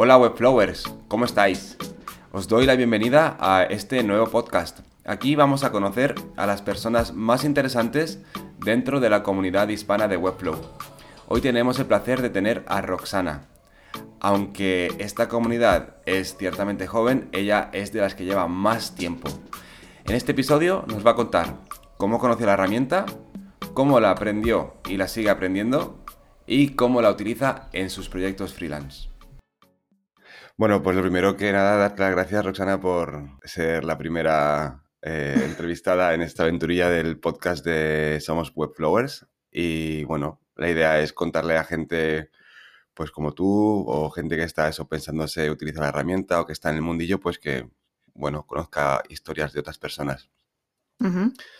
Hola Webflowers, ¿cómo estáis? Os doy la bienvenida a este nuevo podcast. Aquí vamos a conocer a las personas más interesantes dentro de la comunidad hispana de Webflow. Hoy tenemos el placer de tener a Roxana. Aunque esta comunidad es ciertamente joven, ella es de las que lleva más tiempo. En este episodio nos va a contar cómo conoció la herramienta, cómo la aprendió y la sigue aprendiendo y cómo la utiliza en sus proyectos freelance. Bueno, pues lo primero que nada, darte las gracias, Roxana, por ser la primera eh, entrevistada en esta aventurilla del podcast de Somos Webflowers. Y bueno, la idea es contarle a gente pues como tú o gente que está eso pensándose utilizar la herramienta o que está en el mundillo, pues que, bueno, conozca historias de otras personas.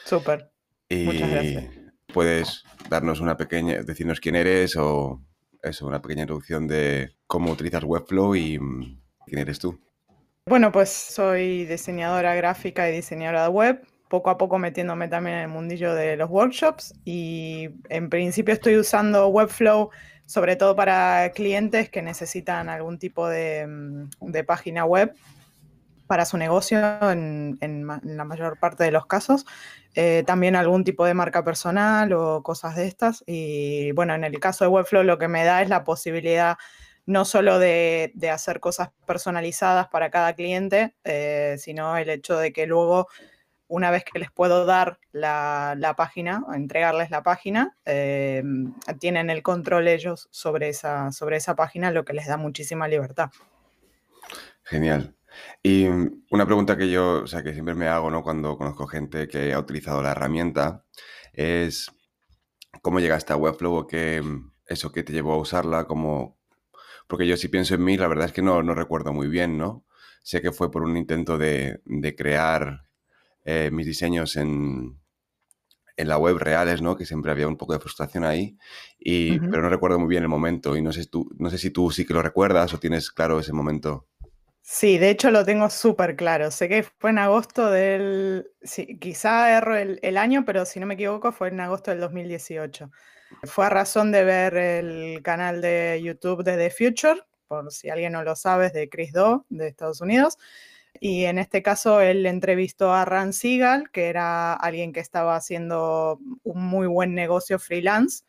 Súper. Muchas gracias. Puedes darnos una pequeña, decirnos quién eres o eso, una pequeña introducción de cómo utilizas Webflow y mm, quién eres tú. Bueno, pues soy diseñadora gráfica y diseñadora de web, poco a poco metiéndome también en el mundillo de los workshops y en principio estoy usando Webflow sobre todo para clientes que necesitan algún tipo de, mm, página web para su negocio en, la mayor parte de los casos. Eh, también algún tipo de marca personal o cosas de estas. Y bueno, en el caso de Webflow lo que me da es la posibilidad no solo de, hacer cosas personalizadas para cada cliente, eh, sino el hecho de que luego, una vez que les puedo dar la, página, entregarles la página, eh, tienen el control ellos sobre esa, sobre esa página, lo que les da muchísima libertad. Genial. Y una pregunta que yo, o sea, que siempre me hago, ¿no? Cuando conozco gente que ha utilizado la herramienta, es cómo llegaste a Webflow o qué, eso que te llevó a usarla, cómo, porque yo si pienso en mí, la verdad es que no, no recuerdo muy bien, ¿no? Sé que fue por un intento de, de crear eh, mis diseños en, en la web reales, ¿no? Que siempre había un poco de frustración ahí, y, pero no recuerdo muy bien el momento y no sé, tú, no sé si tú sí que lo recuerdas o tienes claro ese momento. Sí, de hecho lo tengo súper claro. Sé que fue en agosto del, quizá erro el, año, pero si no me equivoco fue en agosto del 2018. Fue a razón de ver el canal de YouTube de The Future, por si alguien no lo sabe, de Chris Do, de Estados Unidos. Y en este caso él entrevistó a Ran Siegel, que era alguien que estaba haciendo un muy buen negocio freelance.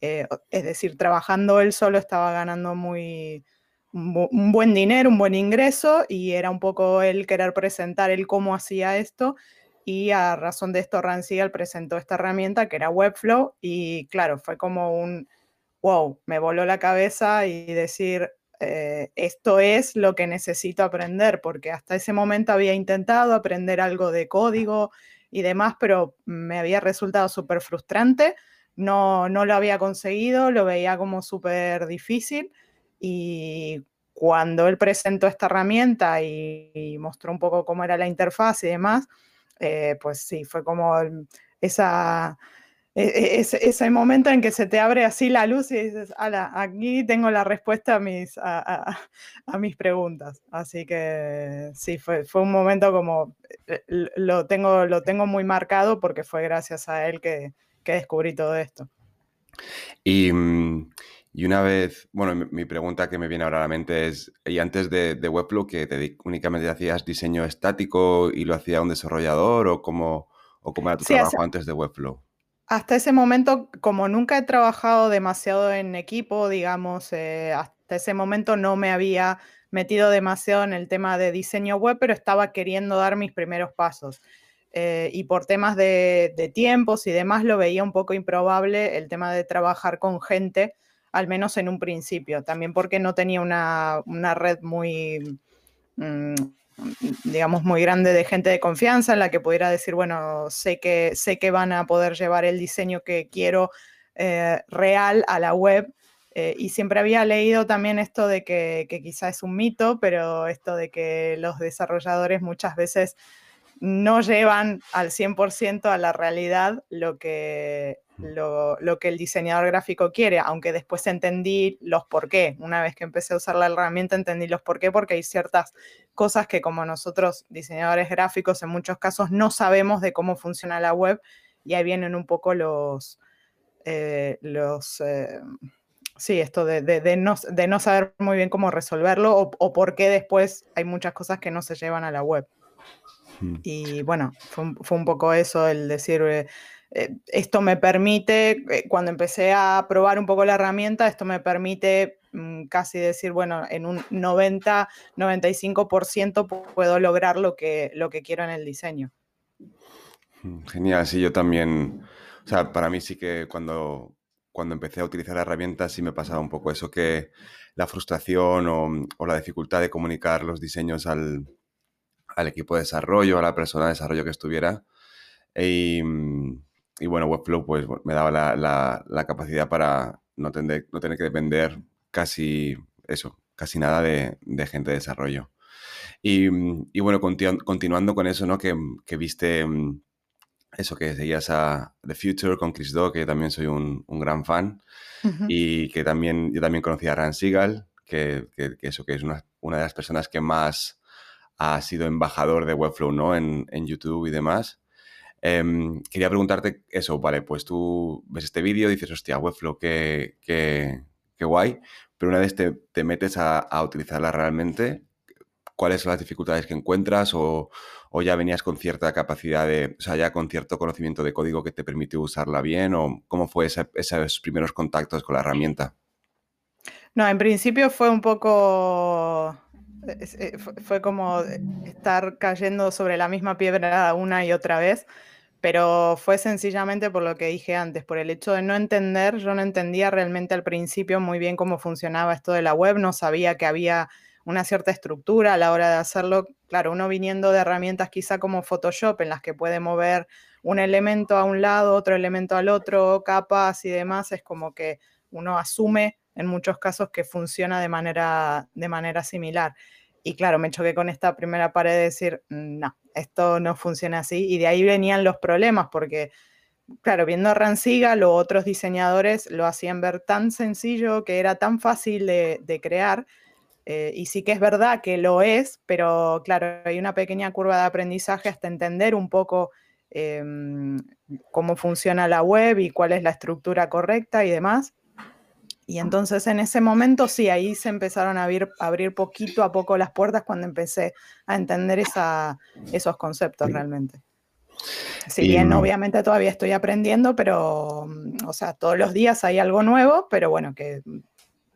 Eh, es decir, trabajando él solo estaba ganando muy, un buen dinero, un buen ingreso, y era un poco él querer presentar él cómo hacía esto y a razón de esto Rancigal presentó esta herramienta que era Webflow y claro, fue como un wow, me voló la cabeza y decir, eh, esto es lo que necesito aprender, porque hasta ese momento había intentado aprender algo de código y demás, pero me había resultado súper frustrante, no, no lo había conseguido, lo veía como súper difícil y cuando él presentó esta herramienta y mostró un poco cómo era la interfaz y demás, eh, pues sí, fue como esa, e, e, ese, momento en que se te abre así la luz y dices, ala, aquí tengo la respuesta a mis, a, mis preguntas. Así que sí, fue, fue un momento como, eh, lo tengo, lo tengo muy marcado porque fue gracias a él que, que descubrí todo esto. Y mm, y una vez, bueno, mi, pregunta que me viene ahora a la mente es, ¿y antes de, Webflow que te, únicamente hacías diseño estático y lo hacía un desarrollador o cómo, o cómo era tu trabajo antes de Webflow? Hasta ese momento, como nunca he trabajado demasiado en equipo, digamos, eh, hasta ese momento no me había metido demasiado en el tema de diseño web, pero estaba queriendo dar mis primeros pasos. Eh, y por temas de, de tiempos y demás lo veía un poco improbable el tema de trabajar con gente al menos en un principio, también porque no tenía una, red muy, mm, digamos, muy grande de gente de confianza en la que pudiera decir, bueno, sé que, sé que van a poder llevar el diseño que quiero eh, real a la web. Eh, y siempre había leído también esto de que, que quizá es un mito, pero esto de que los desarrolladores muchas veces no llevan al 100% a la realidad lo que, lo, que el diseñador gráfico quiere, aunque después entendí los por qué. Una vez que empecé a usar la herramienta entendí los por qué, porque hay ciertas cosas que como nosotros diseñadores gráficos en muchos casos no sabemos de cómo funciona la web y ahí vienen un poco los, eh, los, eh, sí, esto de, no, saber muy bien cómo resolverlo o, por qué después hay muchas cosas que no se llevan a la web. Hmm. Y bueno, fue un, poco eso, el decir, eh, eh, esto me permite, eh, cuando empecé a probar un poco la herramienta, esto me permite mm, casi decir, bueno, en un 90, 95% puedo lograr lo que, lo que quiero en el diseño. Hmm, genial, sí, yo también, o sea, para mí sí que cuando, cuando empecé a utilizar la herramienta sí me pasaba un poco eso, que la frustración o, la dificultad de comunicar los diseños al, equipo de desarrollo, a la persona de desarrollo que estuviera. Y, bueno, Webflow pues me daba la, capacidad para no tener, no tener que depender casi eso, casi nada de, gente de desarrollo. Y, bueno, continuando con eso, ¿no? Que, que viste eso que seguías a The Future con Chris Do, que también soy un, gran fan, y que también yo también conocí a Ran Seagal, que, eso que es una, de las personas que más ha sido embajador de Webflow, ¿no? En, YouTube y demás. Em, quería preguntarte eso, vale, pues tú ves este vídeo dices, hostia, Webflow, qué, qué, guay, pero una vez te, te metes a, a utilizarla realmente, ¿cuáles son las dificultades que encuentras o, o ya venías con cierta capacidad de, o sea, ya con cierto conocimiento de código que te permitió usarla bien o cómo fue esos primeros contactos con la herramienta? No, en principio fue un poco, fue como estar cayendo sobre la misma piedra una y otra vez, pero fue sencillamente por lo que dije antes, por el hecho de no entender, yo no entendía realmente al principio muy bien cómo funcionaba esto de la web, no sabía que había una cierta estructura a la hora de hacerlo. Claro, uno viniendo de herramientas quizá como Photoshop, en las que puede mover un elemento a un lado, otro elemento al otro, capas y demás, es como que uno asume en muchos casos que funciona de manera, de manera similar. Y claro, me choqué con esta primera pared de decir, no, esto no funciona así. Y de ahí venían los problemas, porque, claro, viendo a Ranciga, los otros diseñadores lo hacían ver tan sencillo, que era tan fácil de, de crear, eh, y sí que es verdad que lo es, pero claro, hay una pequeña curva de aprendizaje hasta entender un poco em, cómo funciona la web y cuál es la estructura correcta y demás. Y entonces en ese momento sí, ahí se empezaron a abrir, abrir poquito a poco las puertas cuando empecé a entender esa, esos conceptos realmente. Si bien obviamente todavía estoy aprendiendo, pero, mm, o sea, todos los días hay algo nuevo, pero bueno, que mm,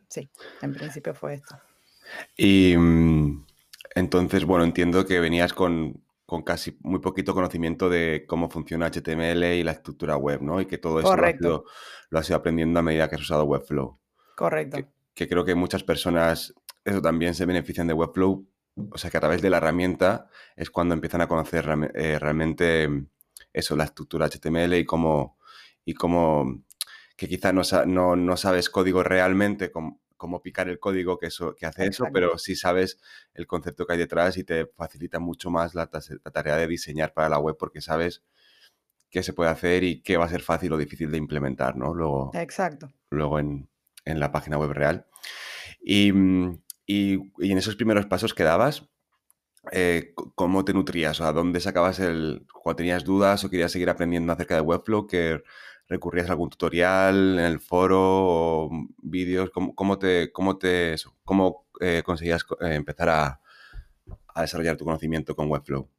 sí, en principio fue esto. Y mm, entonces, bueno, entiendo que venías con, casi muy poquito conocimiento de cómo funciona HTML y la estructura web, ¿no? Y que todo eso lo has, ido, aprendiendo a medida que has usado Webflow. Correcto. Que, creo que muchas personas, eso también se benefician de Webflow, o sea que a través de la herramienta es cuando empiezan a conocer eh, realmente eso, la estructura HTML y cómo, y cómo que quizá no, no, sabes código realmente, como, cómo picar el código que, eso, que hace eso, pero sí sabes el concepto que hay detrás y te facilita mucho más la, tarea de diseñar para la web porque sabes qué se puede hacer y qué va a ser fácil o difícil de implementar, ¿no? Luego, Exacto. Luego en, la página web real. Mm, y, en esos primeros pasos que dabas, eh, ¿cómo te nutrías? O ¿A dónde sacabas el... cuando tenías dudas o querías seguir aprendiendo acerca de Webflow? que recurrías a algún tutorial en el foro o vídeos? ¿Cómo, te, cómo te cómo eh, conseguías eh, empezar a, desarrollar tu conocimiento con Webflow?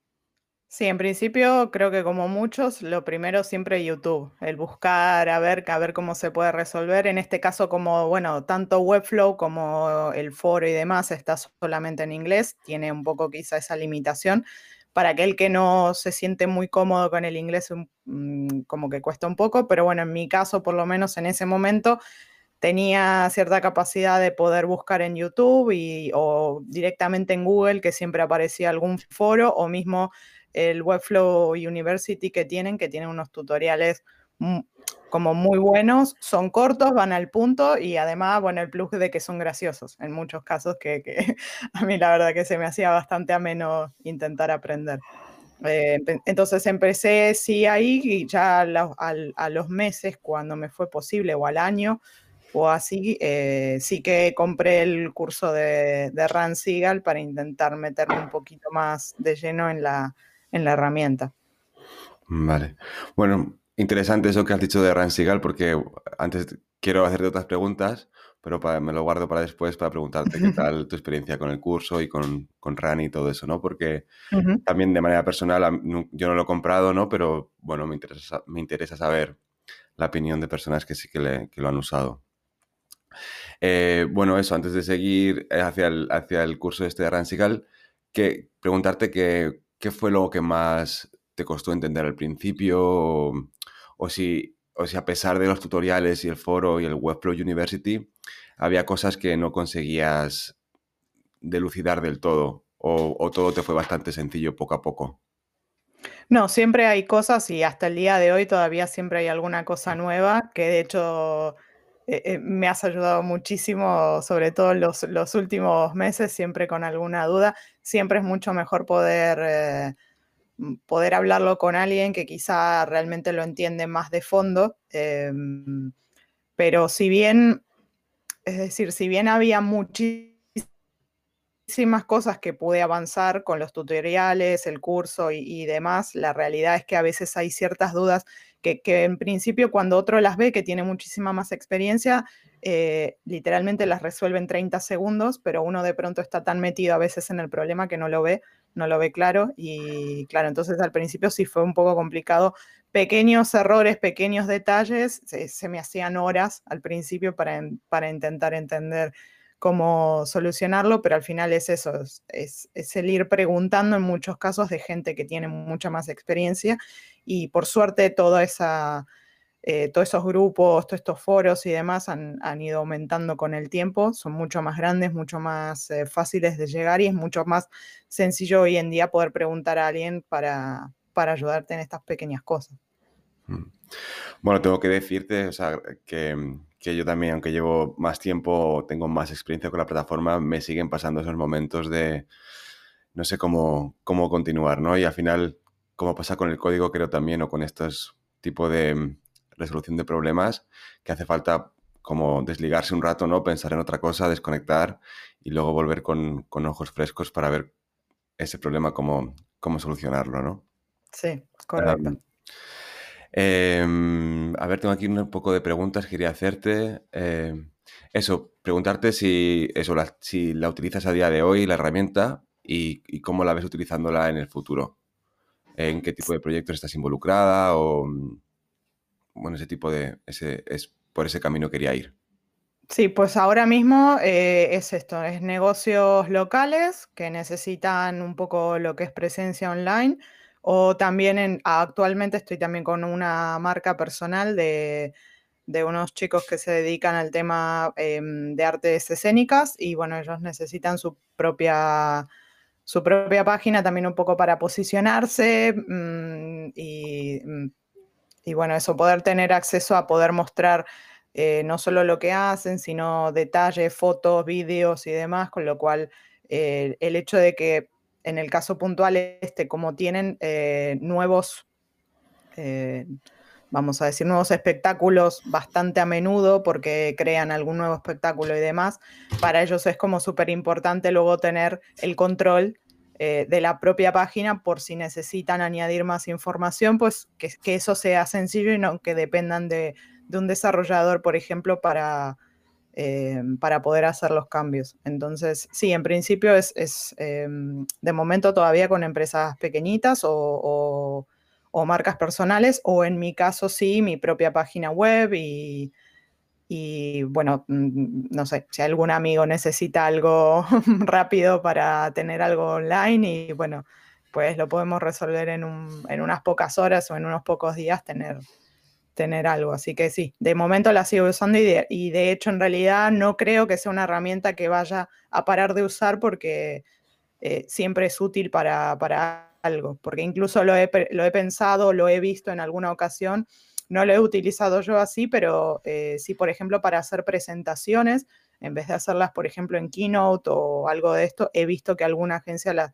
Sí, en principio creo que como muchos, lo primero siempre YouTube, el buscar a ver, a ver cómo se puede resolver. En este caso, como, bueno, tanto Webflow como el foro y demás está solamente en inglés, tiene un poco quizá esa limitación para aquel que no se siente muy cómodo con el inglés, mm, como que cuesta un poco, pero bueno, en mi caso, por lo menos en ese momento, tenía cierta capacidad de poder buscar en YouTube y, o directamente en Google, que siempre aparecía algún foro, o mismo el Webflow University que tienen, que tienen unos tutoriales como muy buenos, son cortos, van al punto y además, bueno, el plus de que son graciosos en muchos casos que, a mí la verdad que se me hacía bastante ameno intentar aprender. Eh, entonces empecé sí ahí y ya a, los meses cuando me fue posible o al año o así, eh, sí que compré el curso de, de Ran Seagal para intentar meterme un poquito más de lleno en la, en la herramienta. Vale. Bueno, Interesante eso que has dicho de Ransigal, porque antes quiero hacerte otras preguntas, pero me lo guardo para después para preguntarte qué tal tu experiencia con el curso y con, con RAN y todo eso, ¿no? Porque también de manera personal yo no lo he comprado, ¿no? Pero bueno, me interesa, me interesa saber la opinión de personas que sí que, lo han usado. Eh, bueno, eso, antes de seguir hacia el, hacia el curso este de Ransical, que preguntarte qué, qué fue lo que más te costó entender al principio o, si, o a pesar de los tutoriales y el foro y el Webflow University, había cosas que no conseguías delucidar del todo o, o todo te fue bastante sencillo poco a poco. No, siempre hay cosas y hasta el día de hoy todavía siempre hay alguna cosa nueva que de hecho eh, eh, me has ayudado muchísimo, sobre todo los, los, últimos meses, siempre con alguna duda. Siempre es mucho mejor poder, eh, poder hablarlo con alguien que quizá realmente lo entiende más de fondo. Em, pero si bien, es decir, si bien había muchísimas cosas que pude avanzar con los tutoriales, el curso y, demás. La realidad es que a veces hay ciertas dudas que, en principio cuando otro las ve, que tiene muchísima más experiencia, eh, literalmente las resuelve en 30 segundos, pero uno de pronto está tan metido a veces en el problema que no lo ve, no lo ve claro. Y claro, entonces al principio sí fue un poco complicado. Pequeños errores, pequeños detalles, se, me hacían horas al principio para, para intentar entender cómo solucionarlo, pero al final es eso, es, el ir preguntando en muchos casos de gente que tiene mucha más experiencia y por suerte toda esa, eh, todos esos grupos, todos estos foros y demás han, ido aumentando con el tiempo, son mucho más grandes, mucho más eh, fáciles de llegar y es mucho más sencillo hoy en día poder preguntar a alguien para, para ayudarte en estas pequeñas cosas. Mm. Bueno, tengo que decirte, o sea, que que yo también, aunque llevo más tiempo, tengo más experiencia con la plataforma, me siguen pasando esos momentos de no sé cómo, cómo continuar, ¿no? Y al final, como pasa con el código, creo también, o con estos tipos de mm, resolución de problemas, que hace falta como desligarse un rato, ¿no? Pensar en otra cosa, desconectar y luego volver con, ojos frescos para ver ese problema, cómo, cómo solucionarlo, ¿no? Sí, correcto. Em, a ver, tengo aquí un poco de preguntas que quería hacerte. Em, eso, preguntarte si, eso, la, si la utilizas a día de hoy, la herramienta, y, cómo la ves utilizándola en el futuro. ¿En qué tipo de proyectos estás involucrada? O, bueno, ese tipo de... Ese, es, por ese camino quería ir. Sí, pues ahora mismo eh, es esto, es negocios locales que necesitan un poco lo que es presencia online o también actualmente estoy también con una marca personal de, unos chicos que se dedican al tema em, de artes escénicas y bueno, ellos necesitan su propia, su propia página también un poco para posicionarse mm, mm, y, bueno, eso, poder tener acceso a poder mostrar eh, no solo lo que hacen, sino detalles, fotos, vídeos y demás, con lo cual eh, el hecho de que en el caso puntual este, como tienen eh, nuevos, eh, vamos a decir, nuevos espectáculos bastante a menudo porque crean algún nuevo espectáculo y demás, para ellos es como súper importante luego tener el control eh, de la propia página por si necesitan añadir más información, pues que, eso sea sencillo y no que dependan de un desarrollador, por ejemplo, para eh, para poder hacer los cambios. Entonces, sí, en principio es, em, de momento todavía con empresas pequeñitas o, marcas personales, o en mi caso sí, mi propia página web y, bueno, mm, no sé, si algún amigo necesita algo rápido para tener algo online y bueno, pues lo podemos resolver en unas pocas horas o en unos pocos días tener tener algo. Así que sí, de momento la sigo usando y de, hecho en realidad no creo que sea una herramienta que vaya a parar de usar porque eh, siempre es útil para, algo, porque incluso lo he, lo he, pensado, lo he visto en alguna ocasión, no lo he utilizado yo así, pero eh, sí, por ejemplo, para hacer presentaciones, en vez de hacerlas, por ejemplo, en Keynote o algo de esto, he visto que alguna agencia las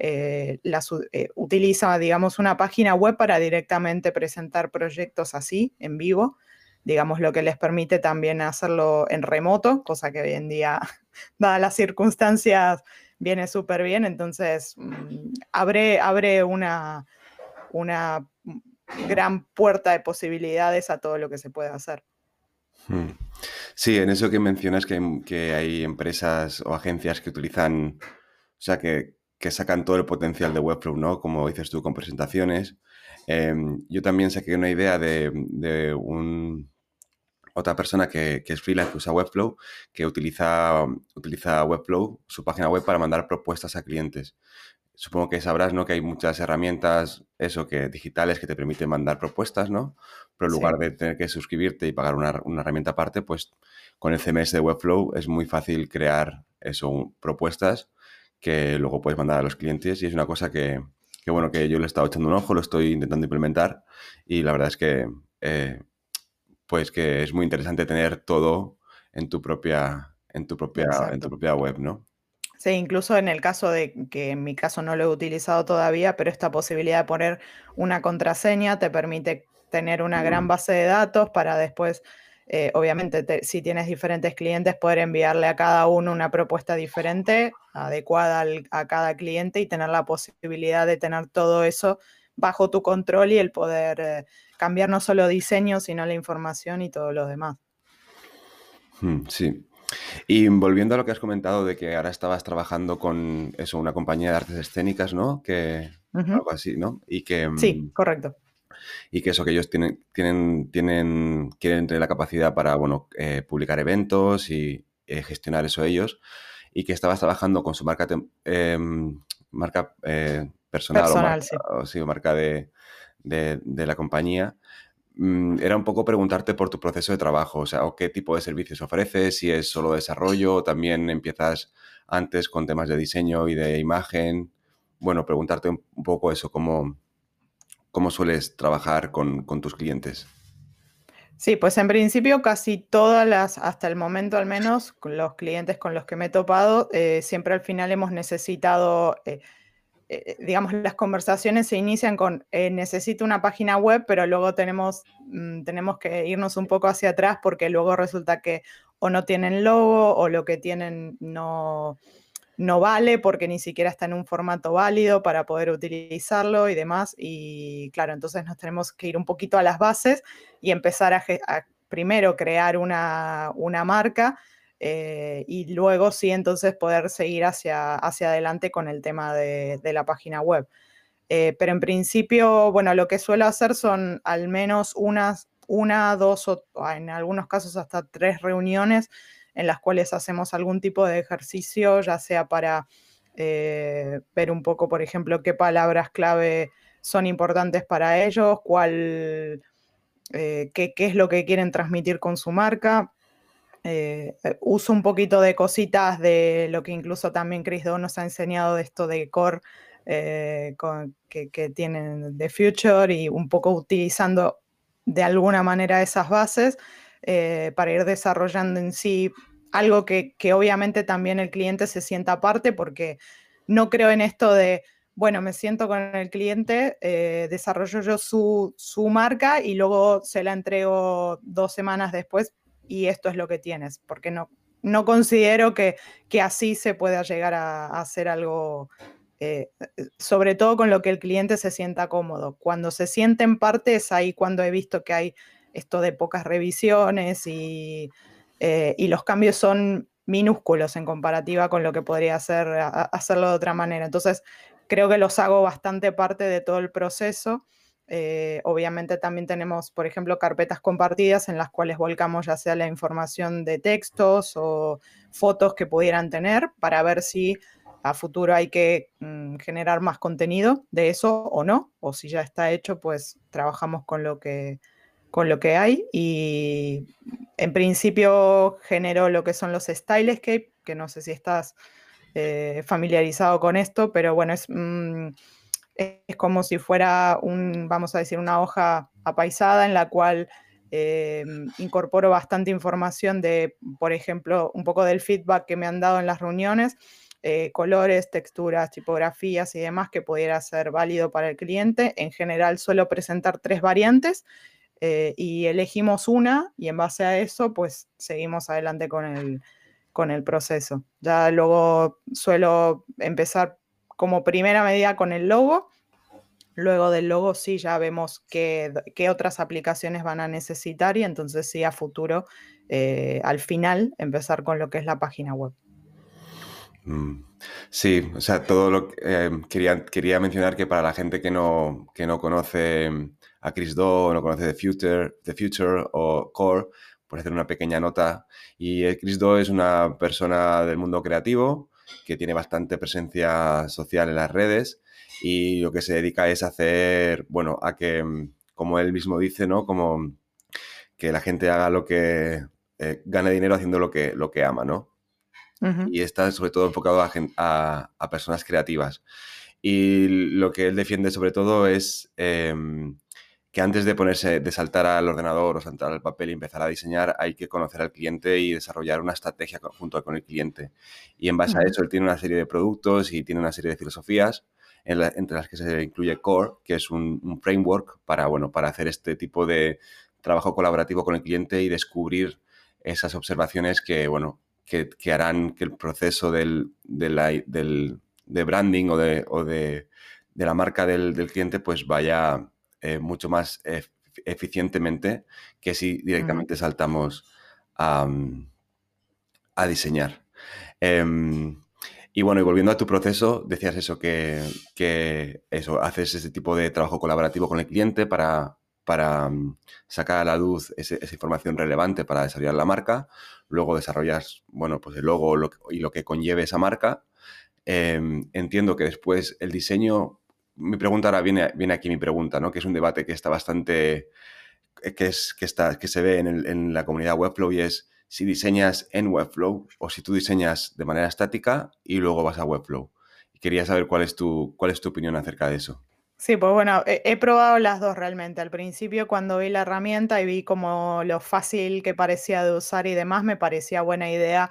eh, eh, utiliza, digamos, una página web para directamente presentar proyectos así, en vivo, digamos, lo que les permite también hacerlo en remoto, cosa que hoy en día, dadas las circunstancias, viene súper bien. Entonces, mm, abre, abre una, una gran puerta de posibilidades a todo lo que se puede hacer. Hmm. Sí, en eso que mencionas que, hay empresas o agencias que utilizan, o sea, que, sacan todo el potencial de Webflow, ¿no? Como dices tú, con presentaciones. Em, yo también saqué una idea de, un, otra persona que, es freelance, que usa Webflow, que utiliza, utiliza Webflow, su página web, para mandar propuestas a clientes. Supongo que sabrás, ¿no? Que hay muchas herramientas, eso, que digitales que te permiten mandar propuestas, ¿no? Pero en lugar de tener que suscribirte y pagar una, herramienta aparte, pues con el CMS de Webflow es muy fácil crear eso, propuestas que luego puedes mandar a los clientes y es una cosa que, bueno, que yo le he estado echando un ojo, lo estoy intentando implementar y la verdad es que, eh, pues que es muy interesante tener todo en tu propia, en tu propia, en tu propia web, ¿no? Sí, incluso en el caso de que en mi caso no lo he utilizado todavía, pero esta posibilidad de poner una contraseña te permite tener una gran mm. base de datos para después, eh, obviamente, si tienes diferentes clientes, poder enviarle a cada uno una propuesta diferente, adecuada a cada cliente y tener la posibilidad de tener todo eso bajo tu control y el poder eh, cambiar no solo diseño, sino la información y todo lo demás. Mm, sí. Y volviendo a lo que has comentado de que ahora estabas trabajando con eso, una compañía de artes escénicas, ¿no? Que algo así, ¿no? Y que sí, mm, correcto y que eso, que ellos tienen, tienen, tienen, quieren tener la capacidad para, bueno, eh, publicar eventos y eh, gestionar eso ellos, y que estabas trabajando con su marca, em, marca eh, personal, o marca, marca de, de, la compañía, mm, era un poco preguntarte por tu proceso de trabajo, o sea, o qué tipo de servicios ofreces, si es solo desarrollo, o también empiezas antes con temas de diseño y de imagen. Bueno, preguntarte un poco eso, cómo, ¿Cómo sueles trabajar con, tus clientes? Sí, pues en principio casi todas las, hasta el momento al menos, los clientes con los que me he topado, eh, siempre al final hemos necesitado, eh, eh, digamos, las conversaciones se inician con necesito una página web, pero luego tenemos, mm, tenemos que irnos un poco hacia atrás porque luego resulta que o no tienen logo o lo que tienen no, no vale porque ni siquiera está en un formato válido para poder utilizarlo y demás. Y claro, entonces nos tenemos que ir un poquito a las bases y empezar a, primero crear una, marca eh, y luego sí entonces poder seguir hacia, hacia adelante con el tema de, la página web. Eh, pero en principio, bueno, lo que suelo hacer son al menos unas, una, dos o en algunos casos hasta tres reuniones en las cuales hacemos algún tipo de ejercicio, ya sea para eh, ver un poco, por ejemplo, qué palabras clave son importantes para ellos, cuál, eh, qué, es lo que quieren transmitir con su marca. Eh, uso un poquito de cositas de lo que incluso también Chris Do nos ha enseñado de esto de core que, que, tienen de Future y un poco utilizando de alguna manera esas bases para ir desarrollando en sí algo que, obviamente también el cliente se sienta aparte porque no creo en esto de, bueno, me siento con el cliente, eh, desarrollo yo su, marca y luego se la entrego dos semanas después y esto es lo que tienes, porque no, no considero que, que así se pueda llegar a, hacer algo, eh, sobre todo con lo que el cliente se sienta cómodo. Cuando se siente en parte es ahí cuando he visto que hay esto de pocas revisiones y eh, y los cambios son minúsculos en comparativa con lo que podría hacer, hacerlo de otra manera. Entonces, creo que los hago bastante parte de todo el proceso. Eh, obviamente también tenemos, por ejemplo, carpetas compartidas en las cuales volcamos ya sea la información de textos o fotos que pudieran tener para ver si a futuro hay que mm, generar más contenido de eso o no, o si ya está hecho, pues trabajamos con lo que, con lo que hay y en principio generó lo que son los Stylescape, que no sé si estás eh, familiarizado con esto, pero bueno, es, mm, es como si fuera un, vamos a decir, una hoja apaisada en la cual eh, incorporo bastante información de, por ejemplo, un poco del feedback que me han dado en las reuniones, eh, colores, texturas, tipografías y demás que pudiera ser válido para el cliente. En general suelo presentar tres variantes eh, y elegimos una y en base a eso, pues seguimos adelante con el, con el proceso. Ya luego suelo empezar como primera medida con el logo. Luego del logo sí ya vemos qué, qué otras aplicaciones van a necesitar y entonces sí a futuro, eh, al final, empezar con lo que es la página web. Mm, sí, o sea, todo lo que eh, quería, quería mencionar que para la gente que no, que no conoce a Chris Do, no conoce The Future, The Future o Core, por hacer una pequeña nota. Y eh, Chris Do es una persona del mundo creativo que tiene bastante presencia social en las redes y lo que se dedica es hacer, bueno, a que, mm, como él mismo dice, ¿no? Como que la gente haga lo que, eh, gane dinero haciendo lo que, lo que ama, ¿no? Y está sobre todo enfocado a, personas creativas. Y lo que él defiende sobre todo es em, que antes de ponerse, de saltar al ordenador o saltar al papel y empezar a diseñar, hay que conocer al cliente y desarrollar una estrategia junto con el cliente. Y en base a eso, él tiene una serie de productos y tiene una serie de filosofías entre las que se incluye Core, que es un, framework para, bueno, para hacer este tipo de trabajo colaborativo con el cliente y descubrir esas observaciones que, bueno, que, harán que el proceso del, del, de branding o de, o de, de la marca del, cliente pues vaya eh, mucho más eficientemente que si directamente saltamos a, a diseñar. Em, y bueno, y volviendo a tu proceso, decías eso, que, eso, haces ese tipo de trabajo colaborativo con el cliente para, para mm, sacar a la luz esa información relevante para desarrollar la marca. Luego desarrollas, bueno, pues el logo y lo que conlleve esa marca. Em, entiendo que después el diseño, mi pregunta ahora viene, aquí mi pregunta, ¿no? Que es un debate que está bastante, que, es, que, está, que se ve en, la comunidad Webflow y es si diseñas en Webflow o si tú diseñas de manera estática y luego vas a Webflow. Quería saber cuál es tu, cuál es tu opinión acerca de eso. Sí, pues bueno, he, probado las dos realmente. Al principio cuando vi la herramienta y vi como lo fácil que parecía de usar y demás, me parecía buena idea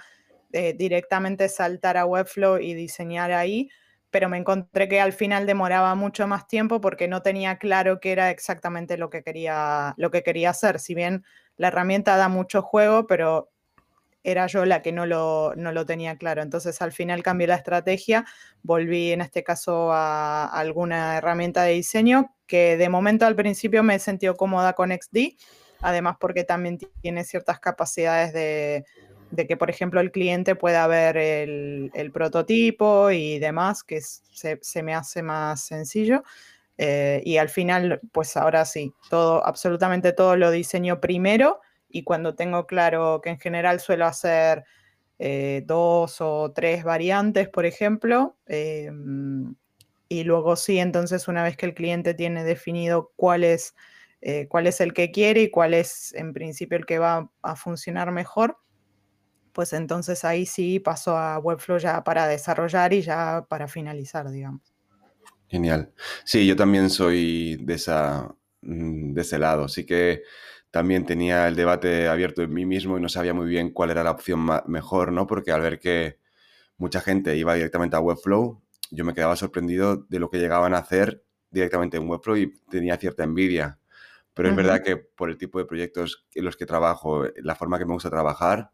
eh, directamente saltar a Webflow y diseñar ahí, pero me encontré que al final demoraba mucho más tiempo porque no tenía claro qué era exactamente lo que quería, lo que quería hacer. Si bien la herramienta da mucho juego, pero era yo la que no lo, no lo tenía claro. Entonces al final cambié la estrategia, volví en este caso a, alguna herramienta de diseño que de momento al principio me he sentido cómoda con XD, además porque también tiene ciertas capacidades de, que, por ejemplo, el cliente pueda ver el, prototipo y demás, que se, se, me hace más sencillo. Eh, y al final, pues ahora sí, todo, absolutamente todo lo diseño primero y cuando tengo claro que en general suelo hacer eh, dos o tres variantes, por ejemplo, em, y luego sí, entonces una vez que el cliente tiene definido cuál es, eh, cuál es el que quiere y cuál es en principio el que va a funcionar mejor, pues entonces ahí sí paso a Webflow ya para desarrollar y ya para finalizar, digamos. Genial. Sí, yo también soy de, esa, mm, de ese lado. Sí que también tenía el debate abierto en mí mismo y no sabía muy bien cuál era la opción mejor, ¿no? Porque al ver que mucha gente iba directamente a Webflow, yo me quedaba sorprendido de lo que llegaban a hacer directamente en Webflow y tenía cierta envidia. Pero es verdad que por el tipo de proyectos en los que trabajo, la forma que me gusta trabajar,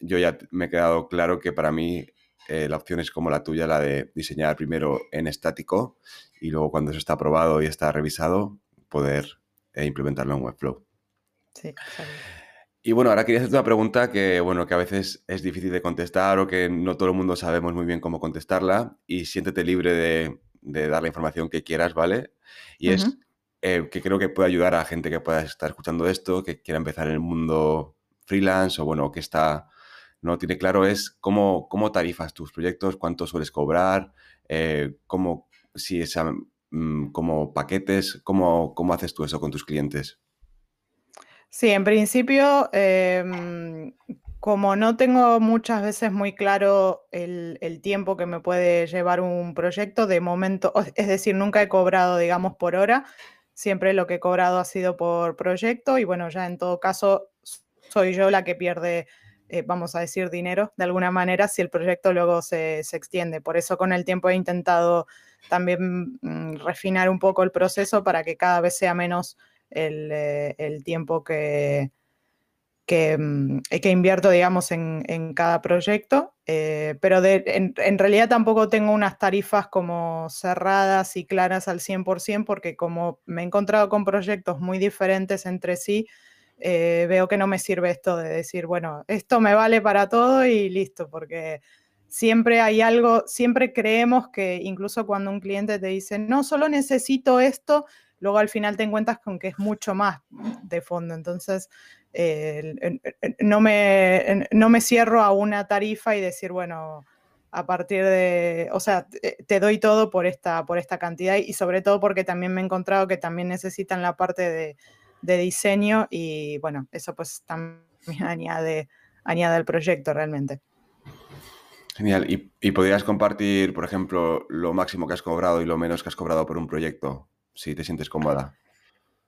yo ya me he quedado claro que para mí eh, la opción es como la tuya, la de diseñar primero en estático y luego cuando eso está aprobado y está revisado, poder eh, implementarlo en Webflow. Sí, y bueno, ahora quería hacerte una pregunta que, bueno, que a veces es difícil de contestar o que no todo el mundo sabemos muy bien cómo contestarla y siéntete libre de, dar la información que quieras, ¿vale? Y es eh, que creo que puede ayudar a gente que pueda estar escuchando esto, que quiera empezar en el mundo freelance o, bueno, que está no tiene claro es cómo, cómo tarifas tus proyectos, cuánto sueles cobrar, eh, cómo, si es mm, como paquetes, cómo, cómo haces tú eso con tus clientes. Sí, en principio, em, como no tengo muchas veces muy claro el, tiempo que me puede llevar un proyecto, de momento, es decir, nunca he cobrado, digamos, por hora, siempre lo que he cobrado ha sido por proyecto y bueno, ya en todo caso soy yo la que pierde eh, vamos a decir, dinero de alguna manera si el proyecto luego se, extiende. Por eso con el tiempo he intentado también mm, refinar un poco el proceso para que cada vez sea menos el, eh, tiempo que, que, mm, que invierto, digamos, en, cada proyecto, eh, pero en, realidad tampoco tengo unas tarifas como cerradas y claras al 100%, porque como me he encontrado con proyectos muy diferentes entre sí, eh, veo que no me sirve esto de decir, bueno, esto me vale para todo y listo, porque siempre hay algo, siempre creemos que incluso cuando un cliente te dice, no, solo necesito esto, luego al final te encuentras con que es mucho más de fondo. Entonces, no, me, no me cierro a una tarifa y decir, bueno, a partir de, o sea, te doy todo por esta, por esta cantidad y sobre todo porque también me he encontrado que también necesitan la parte de, diseño y bueno, eso pues también añade, añade al proyecto realmente. Genial. ¿Y, ¿Y, podrías compartir, por ejemplo, lo máximo que has cobrado y lo menos que has cobrado por un proyecto, si te sientes cómoda?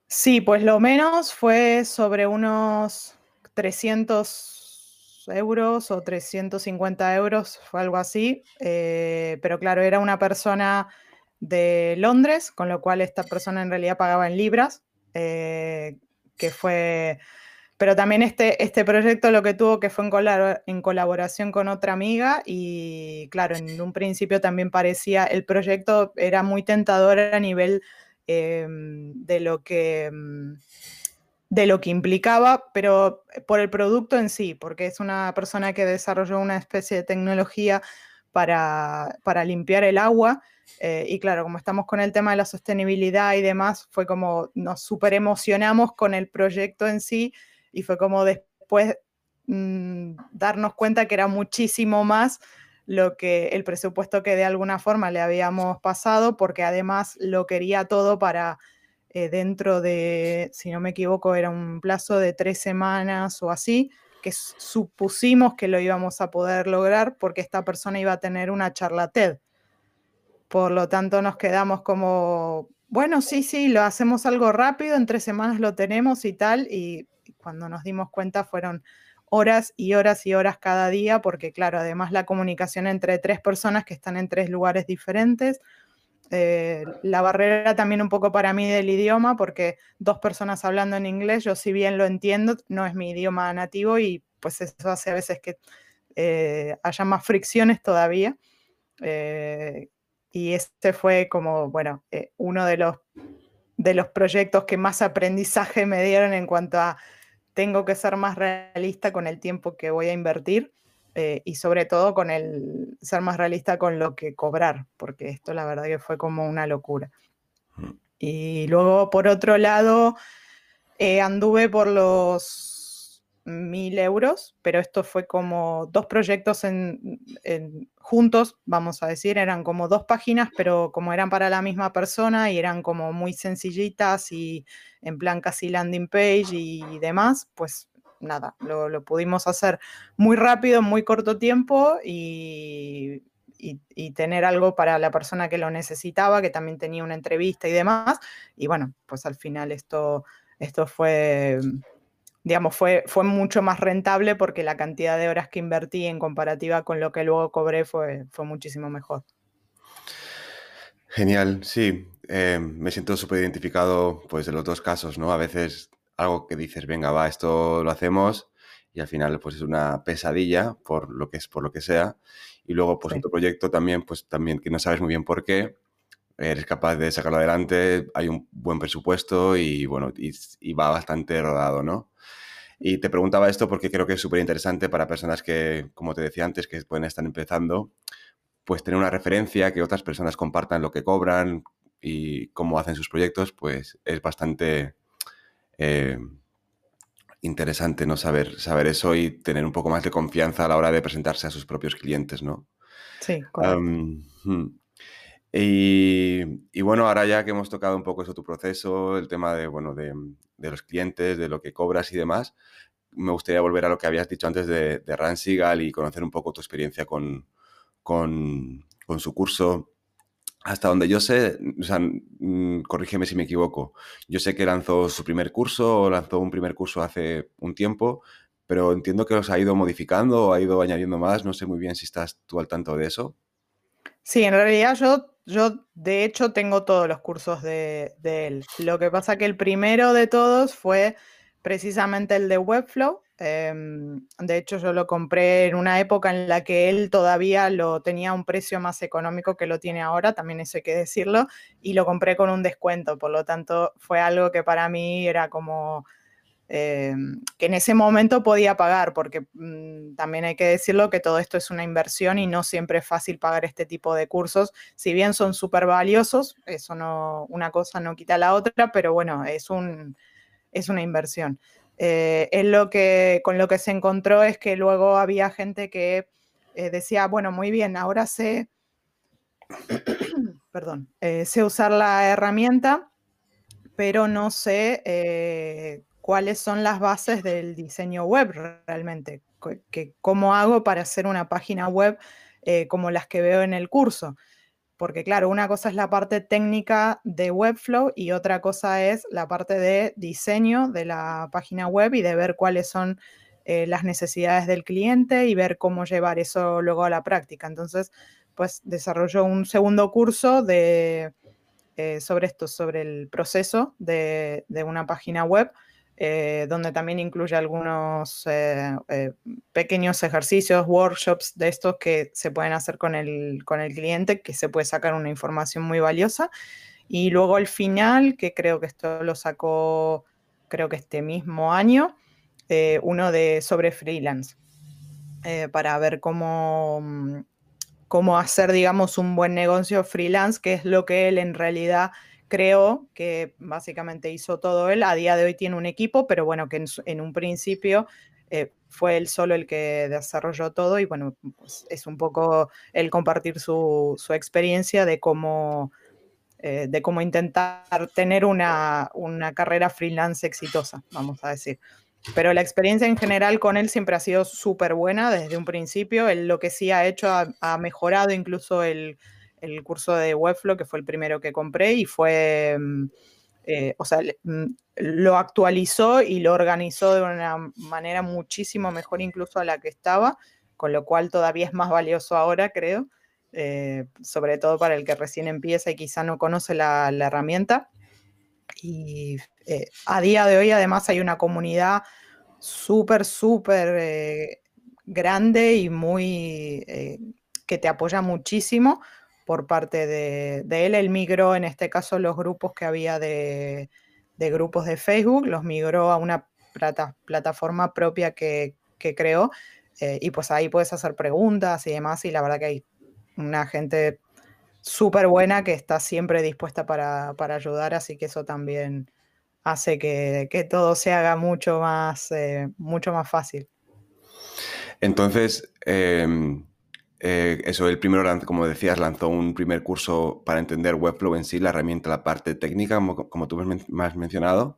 Sí, pues lo menos fue sobre unos 300 euros o 350 euros, fue algo así. Eh, pero claro, era una persona de Londres, con lo cual esta persona en realidad pagaba en libras, eh, que fue... Pero también este, este proyecto lo que tuvo que fue en, en colaboración con otra amiga y claro, en un principio también parecía, el proyecto era muy tentador a nivel Em, de, lo que, mm, de lo que implicaba, pero por el producto en sí, porque es una persona que desarrolló una especie de tecnología para, limpiar el agua. Eh, y claro, como estamos con el tema de la sostenibilidad y demás, fue como nos super emocionamos con el proyecto en sí y fue como después mm, darnos cuenta que era muchísimo más lo que el presupuesto que de alguna forma le habíamos pasado, porque además lo quería todo para eh, dentro de, si no me equivoco, era un plazo de tres semanas o así, que supusimos que lo íbamos a poder lograr porque esta persona iba a tener una charla TED. Por lo tanto, nos quedamos como, bueno, sí, sí, lo hacemos algo rápido, en tres semanas lo tenemos y tal, y cuando nos dimos cuenta fueron horas y horas y horas cada día, porque claro, además la comunicación entre tres personas que están en tres lugares diferentes, eh, la barrera también un poco para mí del idioma, porque dos personas hablando en inglés, yo si bien lo entiendo, no es mi idioma nativo y pues eso hace a veces que eh, haya más fricciones todavía. Eh, y este fue como, bueno, uno de los, de los proyectos que más aprendizaje me dieron en cuanto a tengo que ser más realista con el tiempo que voy a invertir eh, y sobre todo con el ser más realista con lo que cobrar, porque esto la verdad que fue como una locura. Mm. Y luego, por otro lado, eh, anduve por los mil euros, pero esto fue como dos proyectos en, juntos, vamos a decir, eran como dos páginas, pero como eran para la misma persona y eran como muy sencillitas y en plan casi landing page y demás, pues nada, lo, pudimos hacer muy rápido, muy corto tiempo y, y, tener algo para la persona que lo necesitaba, que también tenía una entrevista y demás. Y bueno, pues al final esto, esto fue digamos, fue, fue mucho más rentable porque la cantidad de horas que invertí en comparativa con lo que luego cobré fue, fue muchísimo mejor. Genial, sí. Eh, me siento súper identificado pues, de los dos casos, ¿no? A veces algo que dices, venga, va, esto lo hacemos y al final pues es una pesadilla por lo que es, por lo que sea. Y luego pues otro proyecto también, pues también que no sabes muy bien por qué, eres capaz de sacarlo adelante, hay un buen presupuesto y bueno, y va bastante rodado, ¿no? Y te preguntaba esto porque creo que es súper interesante para personas que, como te decía antes, que pueden estar empezando, pues tener una referencia, que otras personas compartan lo que cobran y cómo hacen sus proyectos, pues es bastante eh, interesante no saber, saber eso y tener un poco más de confianza a la hora de presentarse a sus propios clientes, ¿no? Sí, correcto. Hmm. Y, bueno, ahora ya que hemos tocado un poco eso, tu proceso, el tema de, bueno, de, de los clientes, de lo que cobras y demás, me gustaría volver a lo que habías dicho antes de, Ransigal y conocer un poco tu experiencia con, con, su curso. Hasta donde yo sé, o sea, mm, corrígeme si me equivoco, yo sé que lanzó su primer curso o lanzó un primer curso hace un tiempo, pero entiendo que los ha ido modificando o ha ido añadiendo más, no sé muy bien si estás tú al tanto de eso. Sí, en realidad yo yo, de hecho, tengo todos los cursos de, él. Lo que pasa que el primero de todos fue precisamente el de Webflow, Em, de hecho, yo lo compré en una época en la que él todavía lo tenía un precio más económico que lo tiene ahora, también eso hay que decirlo, y lo compré con un descuento. Por lo tanto, fue algo que para mí era como em, que en ese momento podía pagar, porque mm, también hay que decirlo que todo esto es una inversión y no siempre es fácil pagar este tipo de cursos. Si bien son súper valiosos, eso no, una cosa no quita la otra, pero bueno, es, un, es una inversión. Eh, lo que, con lo que se encontró es que luego había gente que eh, decía, bueno, muy bien, ahora sé, perdón, eh, sé usar la herramienta, pero no sé cuáles son las bases del diseño web realmente, cómo hago para hacer una página web como las que veo en el curso porque claro, una cosa es la parte técnica de Webflow y otra cosa es la parte de diseño de la página web y de ver cuáles son eh, las necesidades del cliente y ver cómo llevar eso luego a la práctica. Entonces, pues desarrolló un segundo curso de, eh, sobre esto, sobre el proceso de, de una página web eh, donde también incluye algunos eh, eh, pequeños ejercicios, workshops de estos que se pueden hacer con el, con el cliente, que se puede sacar una información muy valiosa. Y luego el final, que creo que esto lo sacó, creo que este mismo año, uno de sobre freelance, para ver cómo, mm, cómo hacer, digamos, un buen negocio freelance, que es lo que él en realidad creo que básicamente hizo todo él. A día de hoy tiene un equipo, pero bueno, que en, un principio eh, fue él solo el que desarrolló todo y bueno, pues es un poco el compartir su, experiencia de cómo, eh, de cómo intentar tener una, carrera freelance exitosa, vamos a decir. Pero la experiencia en general con él siempre ha sido súper buena desde un principio. Él lo que sí ha hecho ha mejorado incluso el, el curso de Webflow, que fue el primero que compré y fue, mm, eh, o sea, mm, lo actualizó y lo organizó de una manera muchísimo mejor incluso a la que estaba, con lo cual todavía es más valioso ahora, creo, eh, sobre todo para el que recién empieza y quizá no conoce la, herramienta. Y eh, a día de hoy además hay una comunidad súper, súper grande y muy que te apoya muchísimo por parte de, él. Él migró, en este caso, los grupos que había de, grupos de Facebook, los migró a una plataforma propia que, creó. Eh, y pues ahí puedes hacer preguntas y demás. Y la verdad que hay una gente súper buena que está siempre dispuesta para, ayudar, así que eso también hace que, todo se haga mucho más, eh, mucho más fácil. Entonces, em, eh, eso, el primero, como decías, lanzó un primer curso para entender Webflow en sí, la herramienta, la parte técnica, como, tú me has mencionado,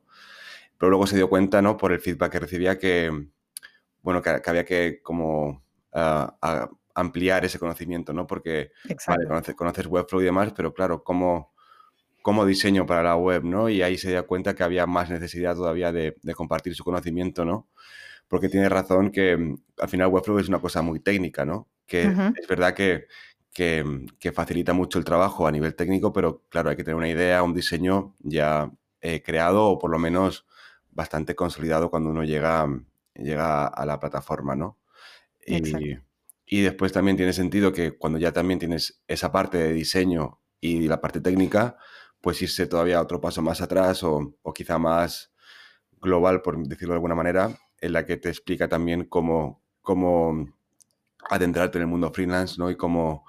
pero luego se dio cuenta, ¿no? Por el feedback que recibía que, bueno, que, había que como ah, ampliar ese conocimiento, ¿no? Porque, vale, conoces, Webflow y demás, pero claro, ¿cómo, cómo diseño para la web, ¿no? Y ahí se dio cuenta que había más necesidad todavía de, de compartir su conocimiento, ¿no? Porque tiene razón que mm, al final Webflow es una cosa muy técnica, ¿no? Que es verdad que, que, facilita mucho el trabajo a nivel técnico, pero claro, hay que tener una idea, un diseño ya eh, creado o por lo menos bastante consolidado cuando uno llega, llega a la plataforma, ¿no? Y, y, después también tiene sentido que cuando ya también tienes esa parte de diseño y la parte técnica, pues irse todavía otro paso más atrás o, o quizá más global, por decirlo de alguna manera, en la que te explica también cómo, cómo adentrarte en el mundo freelance, ¿no? Y cómo,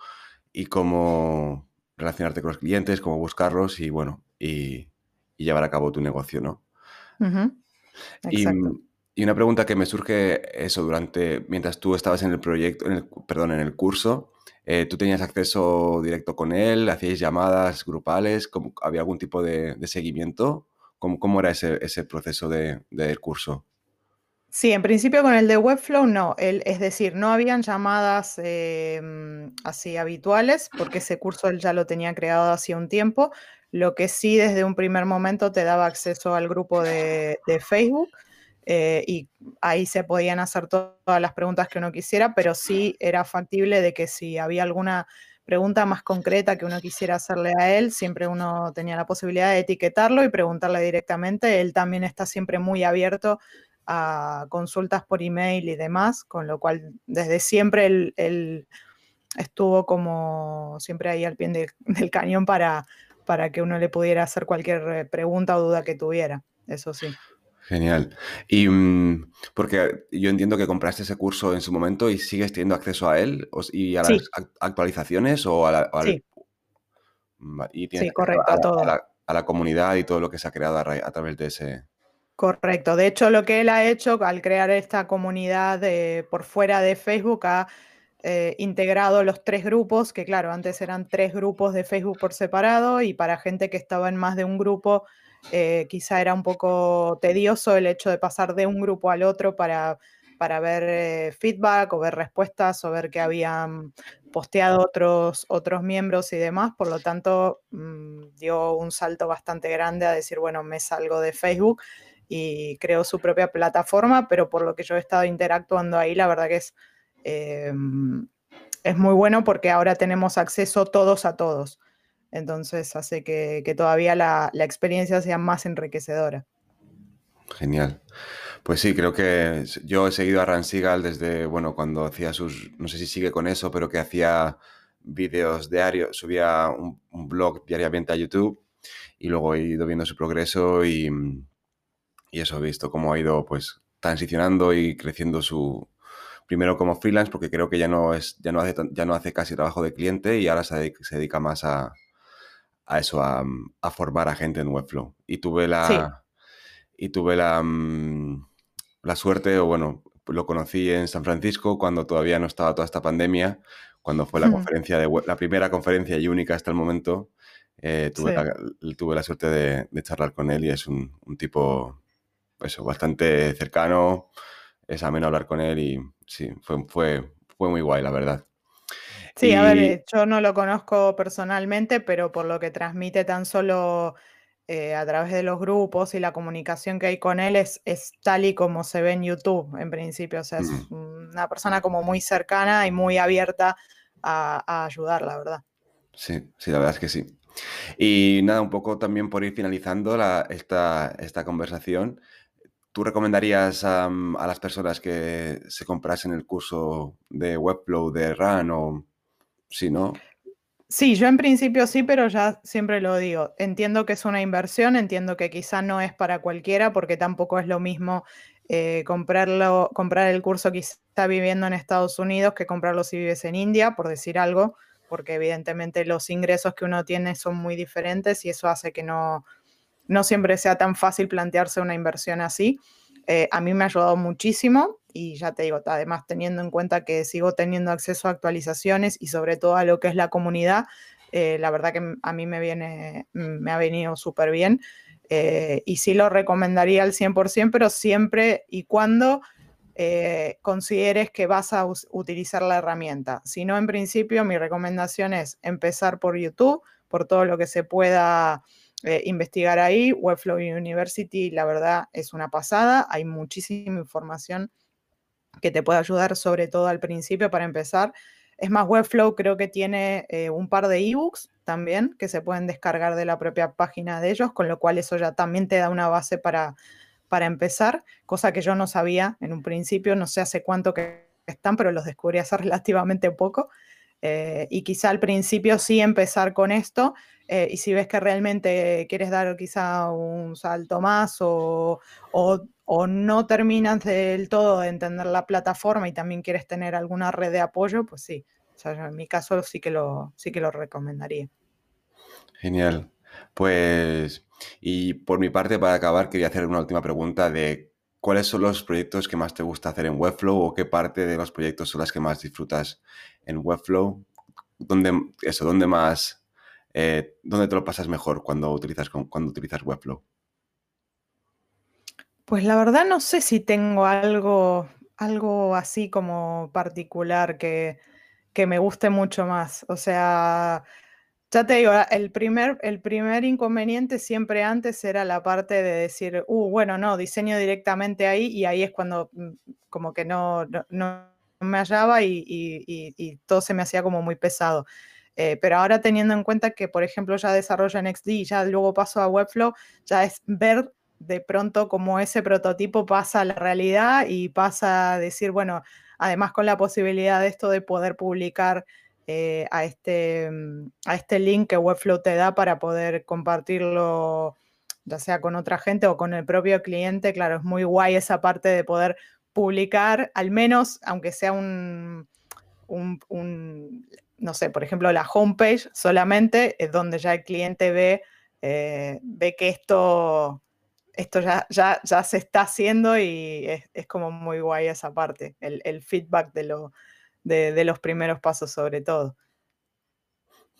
y cómo relacionarte con los clientes, cómo buscarlos y, bueno, y, llevar a cabo tu negocio, ¿no? y, una pregunta que me surge eso durante, mientras tú estabas en el proyecto, en el, perdón, en el curso, eh, ¿tú tenías acceso directo con él? ¿Hacíais llamadas grupales? ¿Había algún tipo de, seguimiento? ¿Cómo, ¿Cómo, era ese, ese proceso de, del curso? Sí, en principio con el de Webflow no, es decir, no habían llamadas em, así habituales porque ese curso él ya lo tenía creado hacía un tiempo. Lo que sí desde un primer momento te daba acceso al grupo de, Facebook eh, y ahí se podían hacer todas las preguntas que uno quisiera, pero sí era factible de que si había alguna pregunta más concreta que uno quisiera hacerle a él, siempre uno tenía la posibilidad de etiquetarlo y preguntarle directamente. Él también está siempre muy abierto a consultas por email y demás, con lo cual desde siempre él, estuvo como siempre ahí al pie del cañón para, para que uno le pudiera hacer cualquier eh, pregunta o duda que tuviera, eso sí. Genial. Y mm, porque yo entiendo que compraste ese curso en su momento y sigues teniendo acceso a él y a las actualizaciones o a la, sí. y sí, correcto, a, todo. A la, comunidad y todo lo que se ha creado a, través de ese. Correcto. De hecho, lo que él ha hecho al crear esta comunidad por fuera de Facebook ha eh, integrado los tres grupos, que claro, antes eran tres grupos de Facebook por separado y para gente que estaba en más de un grupo eh, quizá era un poco tedioso el hecho de pasar de un grupo al otro para, para ver eh, feedback o ver respuestas o ver que habían posteado otros, otros miembros y demás. Por lo tanto, mm, dio un salto bastante grande a decir, bueno, me salgo de Facebook y creo su propia plataforma, pero por lo que yo he estado interactuando ahí, la verdad que es, em, es muy bueno porque ahora tenemos acceso todos a todos. Entonces hace que, todavía la, experiencia sea más enriquecedora. Genial. Pues sí, creo que yo he seguido a Ransigal desde, bueno, cuando hacía sus, no sé si sigue con eso, pero que hacía vídeos diarios, subía un, blog diariamente a YouTube y luego he ido viendo su progreso y, y eso, he visto cómo ha ido pues transicionando y creciendo su, primero como freelance, porque creo que ya no, es, ya no, hace, ya no hace casi trabajo de cliente y ahora se dedica más a, a eso, a, formar a gente en Webflow. Y tuve la, y tuve la, mm, la suerte, o bueno, lo conocí en San Francisco cuando todavía no estaba toda esta pandemia, cuando fue la conferencia de la primera conferencia y única hasta el momento. Eh, tuve, la, tuve, la, suerte de, charlar con él y es un, tipo eso, bastante cercano, es ameno hablar con él y sí, fue, fue, fue muy guay, la verdad. Sí, a ver, yo no lo conozco personalmente, pero por lo que transmite tan solo eh, a través de los grupos y la comunicación que hay con él es, es tal y como se ve en YouTube, en principio. O sea, es una persona como muy cercana y muy abierta a, ayudar, la verdad. Sí, sí, la verdad es que sí. Y nada, un poco también por ir finalizando esta, esta conversación, ¿tú recomendarías a las personas que se comprasen el curso de Webflow de RAN o si no. Sí, yo en principio sí, pero ya siempre lo digo. Entiendo que es una inversión, entiendo que quizá no es para cualquiera, porque tampoco es lo mismo eh, comprarlo, comprar el curso que está viviendo en Estados Unidos que comprarlo si vives en India, por decir algo, porque evidentemente los ingresos que uno tiene son muy diferentes y eso hace que no, no siempre sea tan fácil plantearse una inversión así. Eh, a mí me ha ayudado muchísimo y ya te digo, además teniendo en cuenta que sigo teniendo acceso a actualizaciones y sobre todo a lo que es la comunidad, eh, la verdad que a mí me, viene, me ha venido súper bien eh, y sí lo recomendaría al 100%, pero siempre y cuando consideres que vas a utilizar la herramienta. Si no, en principio mi recomendación es empezar por YouTube, por todo lo que se pueda eh, investigar ahí. Webflow University, la verdad, es una pasada. Hay muchísima información que te puede ayudar, sobre todo al principio, para empezar. Es más, Webflow creo que tiene eh, un par de ebooks también que se pueden descargar de la propia página de ellos, con lo cual eso ya también te da una base para, para empezar, cosa que yo no sabía en un principio, no sé hace cuánto que están, pero los descubrí hace relativamente poco. Eh, y quizá al principio sí empezar con esto eh, y si ves que realmente quieres dar quizá un salto más o, no terminas del todo de entender la plataforma y también quieres tener alguna red de apoyo, pues sí. en mi caso sí que lo, sí que lo recomendaría. Genial. Pues, y por mi parte, para acabar, quería hacer una última pregunta de cuáles son los proyectos que más te gusta hacer en Webflow o qué parte de los proyectos son las que más disfrutas en Webflow. ¿Dónde, eso, dónde más eh, ¿dónde te lo pasas mejor cuando utilizas, cuando utilizas Webflow? Pues la verdad no sé si tengo algo, algo así como particular que, me guste mucho más. O sea, ya te digo, el primer, el primer inconveniente siempre antes era la parte de decir, uh, bueno, no, diseño directamente ahí y ahí es cuando mm, como que no, no, me hallaba y, y, todo se me hacía como muy pesado. Eh, pero ahora teniendo en cuenta que, por ejemplo, ya desarrollo en XD y ya luego paso a Webflow, ya es ver de pronto como ese prototipo pasa a la realidad y pasa a decir, bueno, además con la posibilidad de esto de poder publicar eh, a, este, mm, a este link que Webflow te da para poder compartirlo ya sea con otra gente o con el propio cliente, claro, es muy guay esa parte de poder publicar, al menos, aunque sea un, un, no sé, por ejemplo, la homepage solamente es donde ya el cliente ve, eh, ve que esto, esto ya, ya, se está haciendo y es, como muy guay esa parte, el, feedback de, lo, de, los primeros pasos sobre todo.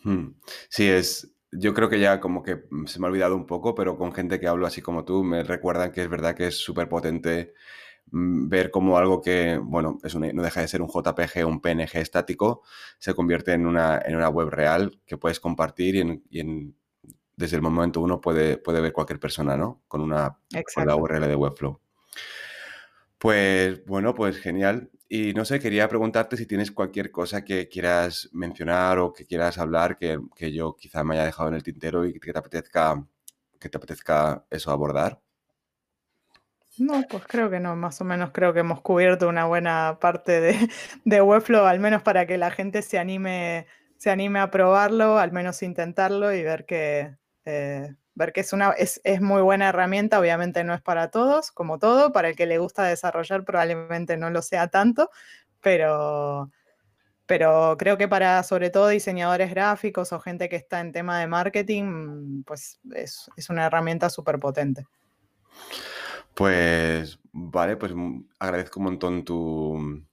Hmm. Sí, es, yo creo que ya como que se me ha olvidado un poco, pero con gente que hablo así como tú, me recuerdan que es verdad que es súper potente mm, ver cómo algo que, bueno, es no deja de ser un JPG o un PNG estático, se convierte en una, en una web real que puedes compartir y, en, desde el momento uno puede, puede ver cualquier persona, ¿no? Con, una, con la URL de Webflow. Pues bueno, pues genial. Y no sé, quería preguntarte si tienes cualquier cosa que quieras mencionar o que quieras hablar que, yo quizá me haya dejado en el tintero y que te apetezca, que te apetezca eso abordar. No, pues creo que no, más o menos creo que hemos cubierto una buena parte de, de al menos para que la gente se anime, se anime a probarlo, al menos intentarlo y ver que, eh, ver que es, una, es, muy buena herramienta, obviamente no es para todos, como todo, para el que le gusta desarrollar probablemente no lo sea tanto, pero, pero creo que para sobre todo diseñadores gráficos o gente que está en tema de marketing, pues es, una herramienta súper potente. Pues vale, pues agradezco un montón tu,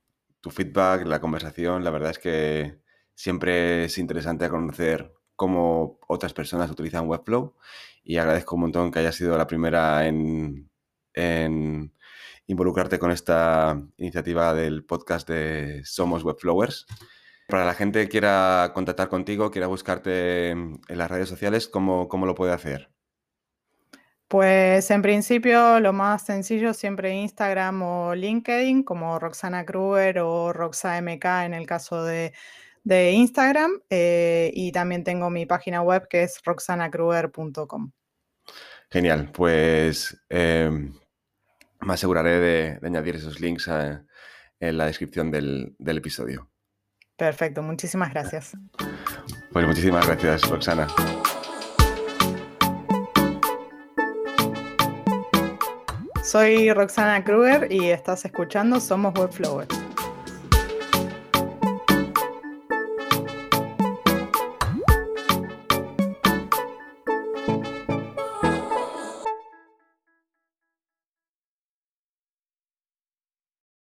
tu feedback, la conversación, la verdad es que siempre es interesante conocer cómo otras personas utilizan Webflow y agradezco un montón que hayas sido la primera en, involucrarte con esta iniciativa del podcast de Somos Webflowers. Para la gente que quiera contactar contigo, quiera buscarte en las redes sociales, ¿cómo, cómo lo puede hacer? Pues en principio lo más sencillo siempre Instagram o LinkedIn como Roxana Kruger o RoxaMK en el caso de, de Instagram eh, y también tengo mi página web que es roxanacruer.com. Genial, pues em, me aseguraré de, añadir esos links en la descripción del, del episodio. Perfecto, muchísimas gracias. Pues muchísimas gracias, Roxana. Soy Roxana Kruger y estás escuchando Somos Webflowers.